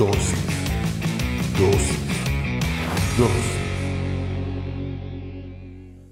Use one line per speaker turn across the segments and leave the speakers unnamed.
Dosis.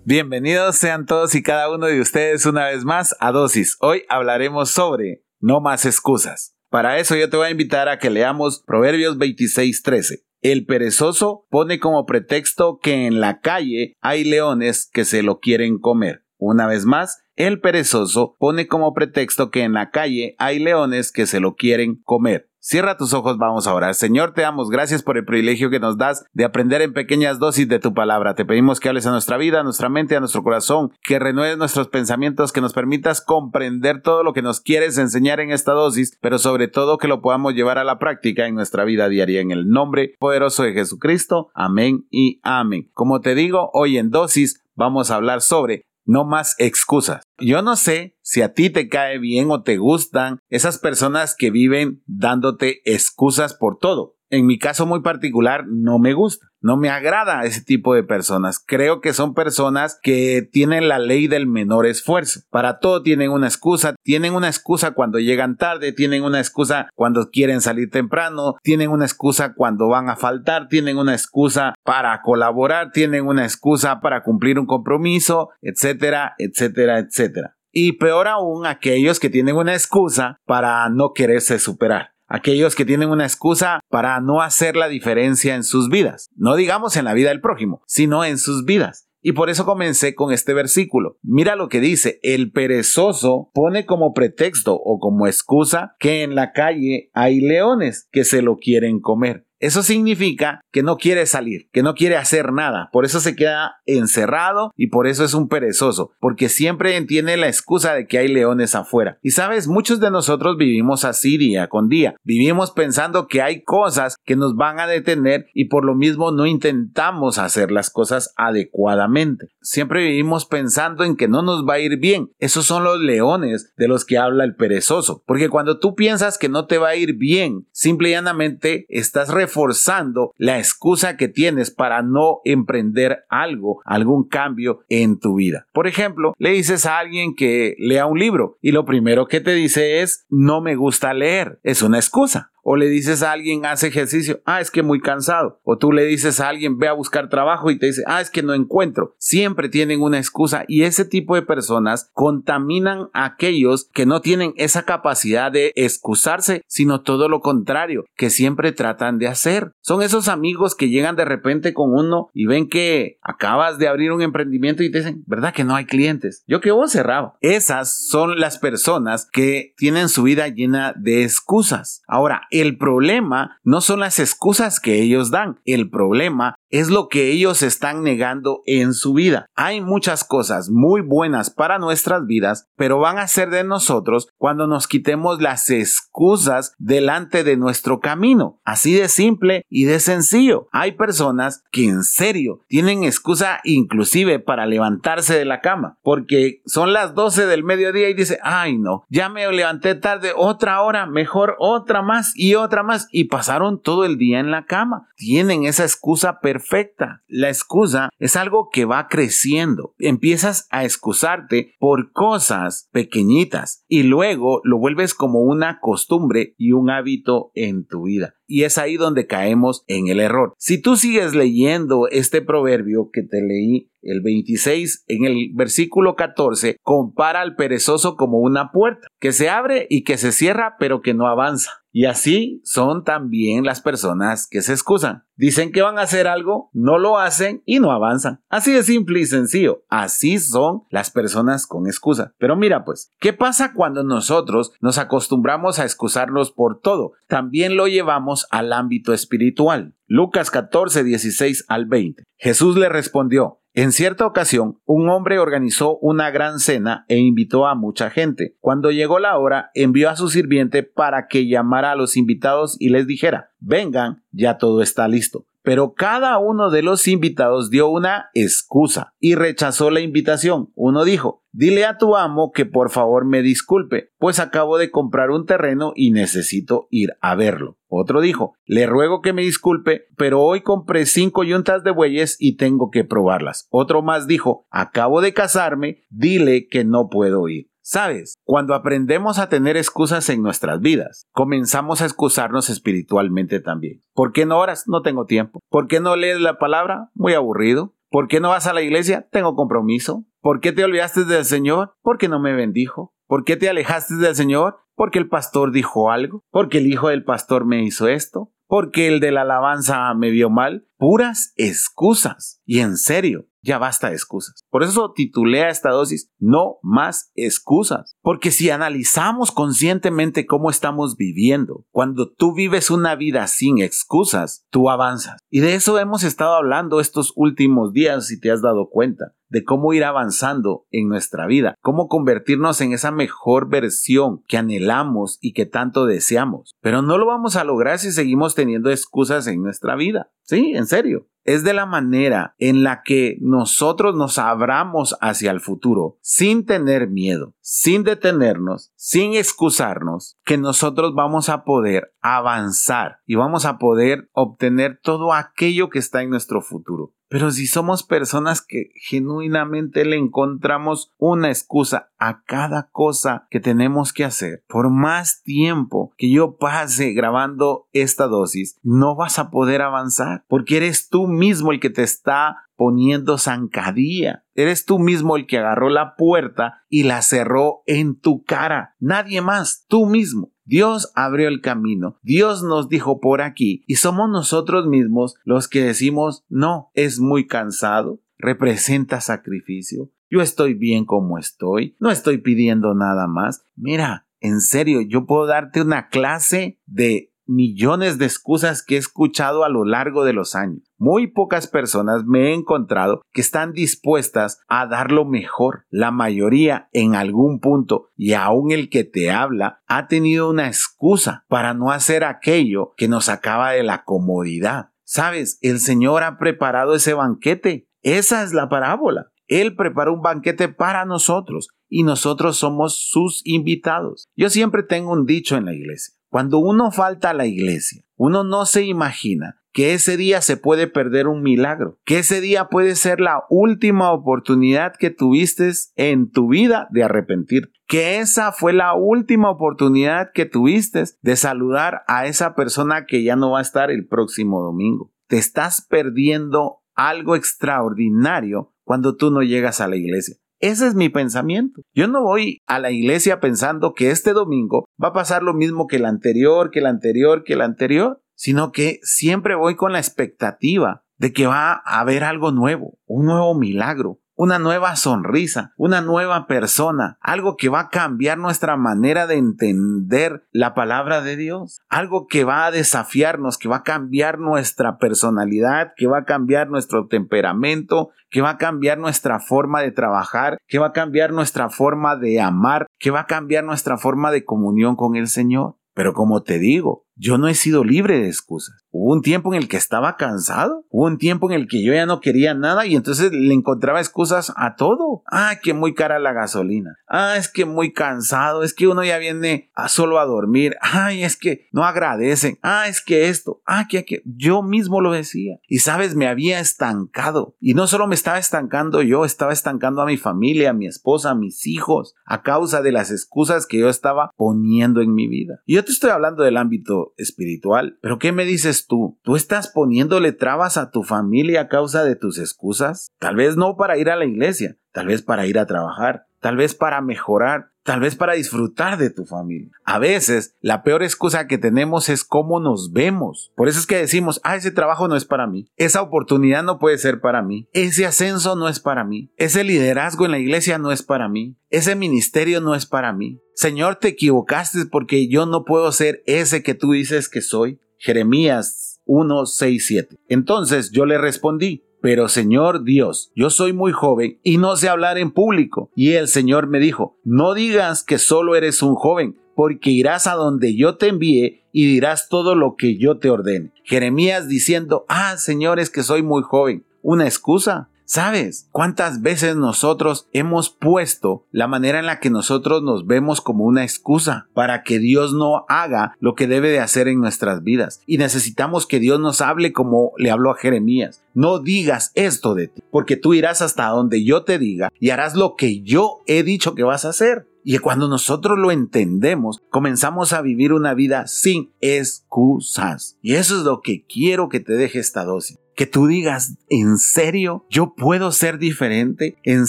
Bienvenidos sean todos y cada uno de ustedes una vez más a Dosis. Hoy hablaremos sobre no más excusas. Para eso yo te voy a invitar a que leamos Proverbios 26:13. El perezoso pone como pretexto que en la calle hay leones que se lo quieren comer. Una vez más, el perezoso pone como pretexto que en la calle hay leones que se lo quieren comer. Cierra tus ojos, vamos a orar. Señor, te damos gracias por el privilegio que nos das de aprender en pequeñas dosis de tu palabra. Te pedimos que hables a nuestra vida, a nuestra mente, a nuestro corazón, que renueves nuestros pensamientos, que nos permitas comprender todo lo que nos quieres enseñar en esta dosis, pero sobre todo que lo podamos llevar a la práctica en nuestra vida diaria. En el nombre poderoso de Jesucristo. Amén y amén. Como te digo, hoy en dosis vamos a hablar sobre no más excusas. Yo no sé si a ti te cae bien o te gustan esas personas que viven dándote excusas por todo. En mi caso muy particular no me gusta. No me agrada ese tipo de personas. Creo que son personas que tienen la ley del menor esfuerzo. Para todo tienen una excusa. Tienen una excusa cuando llegan tarde, tienen una excusa cuando quieren salir temprano, tienen una excusa cuando van a faltar, tienen una excusa para colaborar, tienen una excusa para cumplir un compromiso, etcétera, etcétera, etcétera. Y peor aún aquellos que tienen una excusa para no quererse superar aquellos que tienen una excusa para no hacer la diferencia en sus vidas, no digamos en la vida del prójimo, sino en sus vidas. Y por eso comencé con este versículo. Mira lo que dice, el perezoso pone como pretexto o como excusa que en la calle hay leones que se lo quieren comer. Eso significa que no quiere salir, que no quiere hacer nada. Por eso se queda encerrado y por eso es un perezoso, porque siempre tiene la excusa de que hay leones afuera. Y sabes, muchos de nosotros vivimos así día con día. Vivimos pensando que hay cosas que nos van a detener y por lo mismo no intentamos hacer las cosas adecuadamente. Siempre vivimos pensando en que no nos va a ir bien. Esos son los leones de los que habla el perezoso. Porque cuando tú piensas que no te va a ir bien, simple y llanamente estás reforzando la excusa que tienes para no emprender algo, algún cambio en tu vida. Por ejemplo, le dices a alguien que lea un libro y lo primero que te dice es no me gusta leer. Es una excusa. O le dices a alguien, hace ejercicio, ah, es que muy cansado. O tú le dices a alguien, ve a buscar trabajo y te dice, ah, es que no encuentro. Siempre tienen una excusa y ese tipo de personas contaminan a aquellos que no tienen esa capacidad de excusarse, sino todo lo contrario, que siempre tratan de hacer. Son esos amigos que llegan de repente con uno y ven que acabas de abrir un emprendimiento y te dicen, ¿verdad que no hay clientes? Yo que vos cerrado. Esas son las personas que tienen su vida llena de excusas. Ahora, el problema no son las excusas que ellos dan, el problema es lo que ellos están negando en su vida. Hay muchas cosas muy buenas para nuestras vidas, pero van a ser de nosotros cuando nos quitemos las excusas delante de nuestro camino. Así de simple y de sencillo. Hay personas que en serio tienen excusa inclusive para levantarse de la cama, porque son las 12 del mediodía y dice, ay no, ya me levanté tarde otra hora, mejor otra más y otra más y pasaron todo el día en la cama. Tienen esa excusa perfecta perfecta. La excusa es algo que va creciendo. Empiezas a excusarte por cosas pequeñitas y luego lo vuelves como una costumbre y un hábito en tu vida. Y es ahí donde caemos en el error. Si tú sigues leyendo este proverbio que te leí, el 26, en el versículo 14, compara al perezoso como una puerta, que se abre y que se cierra, pero que no avanza. Y así son también las personas que se excusan. Dicen que van a hacer algo, no lo hacen y no avanzan. Así de simple y sencillo. Así son las personas con excusa. Pero mira pues, ¿qué pasa cuando nosotros nos acostumbramos a excusarnos por todo? También lo llevamos al ámbito espiritual. Lucas 14, 16 al 20. Jesús le respondió, en cierta ocasión, un hombre organizó una gran cena e invitó a mucha gente. Cuando llegó la hora, envió a su sirviente para que llamara a los invitados y les dijera, vengan, ya todo está listo. Pero cada uno de los invitados dio una excusa y rechazó la invitación. Uno dijo, dile a tu amo que por favor me disculpe, pues acabo de comprar un terreno y necesito ir a verlo. Otro dijo, le ruego que me disculpe, pero hoy compré cinco yuntas de bueyes y tengo que probarlas. Otro más dijo, acabo de casarme, dile que no puedo ir. Sabes, cuando aprendemos a tener excusas en nuestras vidas, comenzamos a excusarnos espiritualmente también. ¿Por qué no oras? No tengo tiempo. ¿Por qué no lees la palabra? Muy aburrido. ¿Por qué no vas a la iglesia? Tengo compromiso. ¿Por qué te olvidaste del Señor? Porque no me bendijo. ¿Por qué te alejaste del Señor? Porque el pastor dijo algo. Porque el hijo del pastor me hizo esto. Porque el de la alabanza me vio mal. Puras excusas. Y en serio, ya basta de excusas. Por eso titulé a esta dosis No más excusas. Porque si analizamos conscientemente cómo estamos viviendo, cuando tú vives una vida sin excusas, tú avanzas. Y de eso hemos estado hablando estos últimos días, si te has dado cuenta de cómo ir avanzando en nuestra vida, cómo convertirnos en esa mejor versión que anhelamos y que tanto deseamos. Pero no lo vamos a lograr si seguimos teniendo excusas en nuestra vida. Sí, en serio. Es de la manera en la que nosotros nos abramos hacia el futuro sin tener miedo, sin detenernos, sin excusarnos, que nosotros vamos a poder avanzar y vamos a poder obtener todo aquello que está en nuestro futuro. Pero si somos personas que genuinamente le encontramos una excusa a cada cosa que tenemos que hacer, por más tiempo que yo pase grabando esta dosis, no vas a poder avanzar porque eres tú mismo el que te está poniendo zancadilla. Eres tú mismo el que agarró la puerta y la cerró en tu cara. Nadie más, tú mismo. Dios abrió el camino, Dios nos dijo por aquí y somos nosotros mismos los que decimos no, es muy cansado, representa sacrificio, yo estoy bien como estoy, no estoy pidiendo nada más. Mira, en serio, yo puedo darte una clase de millones de excusas que he escuchado a lo largo de los años. Muy pocas personas me he encontrado que están dispuestas a dar lo mejor. La mayoría en algún punto y aún el que te habla ha tenido una excusa para no hacer aquello que nos acaba de la comodidad. Sabes, el Señor ha preparado ese banquete. Esa es la parábola. Él preparó un banquete para nosotros y nosotros somos sus invitados. Yo siempre tengo un dicho en la iglesia. Cuando uno falta a la iglesia, uno no se imagina que ese día se puede perder un milagro, que ese día puede ser la última oportunidad que tuviste en tu vida de arrepentir, que esa fue la última oportunidad que tuviste de saludar a esa persona que ya no va a estar el próximo domingo. Te estás perdiendo algo extraordinario cuando tú no llegas a la iglesia. Ese es mi pensamiento. Yo no voy a la iglesia pensando que este domingo va a pasar lo mismo que el anterior, que el anterior, que el anterior, sino que siempre voy con la expectativa de que va a haber algo nuevo, un nuevo milagro, una nueva sonrisa, una nueva persona, algo que va a cambiar nuestra manera de entender la palabra de Dios, algo que va a desafiarnos, que va a cambiar nuestra personalidad, que va a cambiar nuestro temperamento, que va a cambiar nuestra forma de trabajar, que va a cambiar nuestra forma de amar, que va a cambiar nuestra forma de comunión con el Señor. Pero como te digo, yo no he sido libre de excusas. Hubo un tiempo en el que estaba cansado, hubo un tiempo en el que yo ya no quería nada y entonces le encontraba excusas a todo. Ah, que muy cara la gasolina. Ah, es que muy cansado, es que uno ya viene solo a dormir. Ay, es que no agradecen. Ah, es que esto. Ah, que, que yo mismo lo decía. Y sabes, me había estancado. Y no solo me estaba estancando yo, estaba estancando a mi familia, a mi esposa, a mis hijos, a causa de las excusas que yo estaba poniendo en mi vida. Y yo te estoy hablando del ámbito espiritual. Pero ¿qué me dices tú? ¿Tú estás poniéndole trabas a tu familia a causa de tus excusas? Tal vez no para ir a la iglesia, tal vez para ir a trabajar, tal vez para mejorar, tal vez para disfrutar de tu familia. A veces la peor excusa que tenemos es cómo nos vemos. Por eso es que decimos, ah, ese trabajo no es para mí, esa oportunidad no puede ser para mí, ese ascenso no es para mí, ese liderazgo en la iglesia no es para mí, ese ministerio no es para mí. Señor, te equivocaste porque yo no puedo ser ese que tú dices que soy. Jeremías 1, 6, 7. Entonces yo le respondí, pero Señor Dios, yo soy muy joven y no sé hablar en público. Y el Señor me dijo, no digas que solo eres un joven, porque irás a donde yo te envíe y dirás todo lo que yo te ordene. Jeremías diciendo, ah, Señor, es que soy muy joven. ¿Una excusa? ¿Sabes cuántas veces nosotros hemos puesto la manera en la que nosotros nos vemos como una excusa para que Dios no haga lo que debe de hacer en nuestras vidas? Y necesitamos que Dios nos hable como le habló a Jeremías. No digas esto de ti, porque tú irás hasta donde yo te diga y harás lo que yo he dicho que vas a hacer. Y cuando nosotros lo entendemos, comenzamos a vivir una vida sin excusas. Y eso es lo que quiero que te deje esta dosis que tú digas, ¿en serio yo puedo ser diferente? ¿En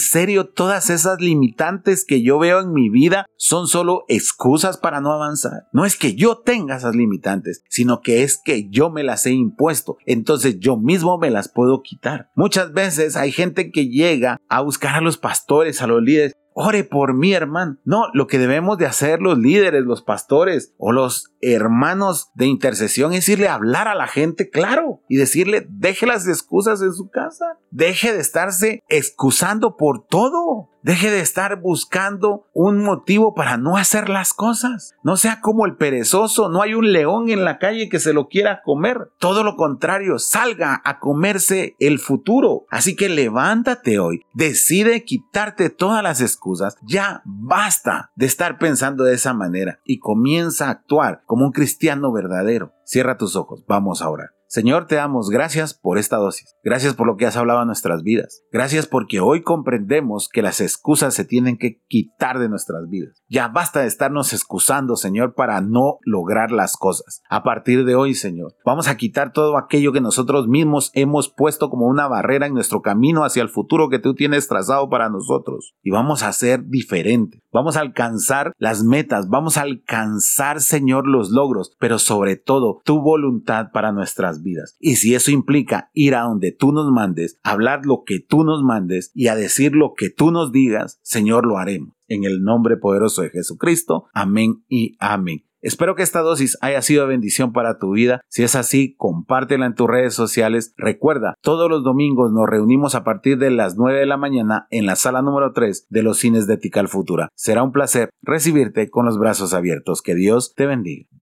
serio todas esas limitantes que yo veo en mi vida son solo excusas para no avanzar? No es que yo tenga esas limitantes, sino que es que yo me las he impuesto. Entonces yo mismo me las puedo quitar. Muchas veces hay gente que llega a buscar a los pastores, a los líderes, ore por mí, hermano. No, lo que debemos de hacer los líderes, los pastores o los hermanos de intercesión es irle a hablar a la gente, claro, y decirle, deje las excusas en su casa, deje de estarse excusando por todo. Deje de estar buscando un motivo para no hacer las cosas. No sea como el perezoso, no hay un león en la calle que se lo quiera comer. Todo lo contrario, salga a comerse el futuro. Así que levántate hoy, decide quitarte todas las excusas. Ya basta de estar pensando de esa manera y comienza a actuar como un cristiano verdadero. Cierra tus ojos, vamos a orar. Señor, te damos gracias por esta dosis. Gracias por lo que has hablado en nuestras vidas. Gracias porque hoy comprendemos que las excusas se tienen que quitar de nuestras vidas. Ya basta de estarnos excusando, Señor, para no lograr las cosas. A partir de hoy, Señor, vamos a quitar todo aquello que nosotros mismos hemos puesto como una barrera en nuestro camino hacia el futuro que tú tienes trazado para nosotros. Y vamos a ser diferentes. Vamos a alcanzar las metas. Vamos a alcanzar, Señor, los logros. Pero sobre todo, tu voluntad para nuestras vidas. Y si eso implica ir a donde tú nos mandes, hablar lo que tú nos mandes y a decir lo que tú nos digas, Señor, lo haremos. En el nombre poderoso de Jesucristo. Amén y amén. Espero que esta dosis haya sido bendición para tu vida. Si es así, compártela en tus redes sociales. Recuerda, todos los domingos nos reunimos a partir de las 9 de la mañana en la sala número 3 de los cines de Tical Futura. Será un placer recibirte con los brazos abiertos. Que Dios te bendiga.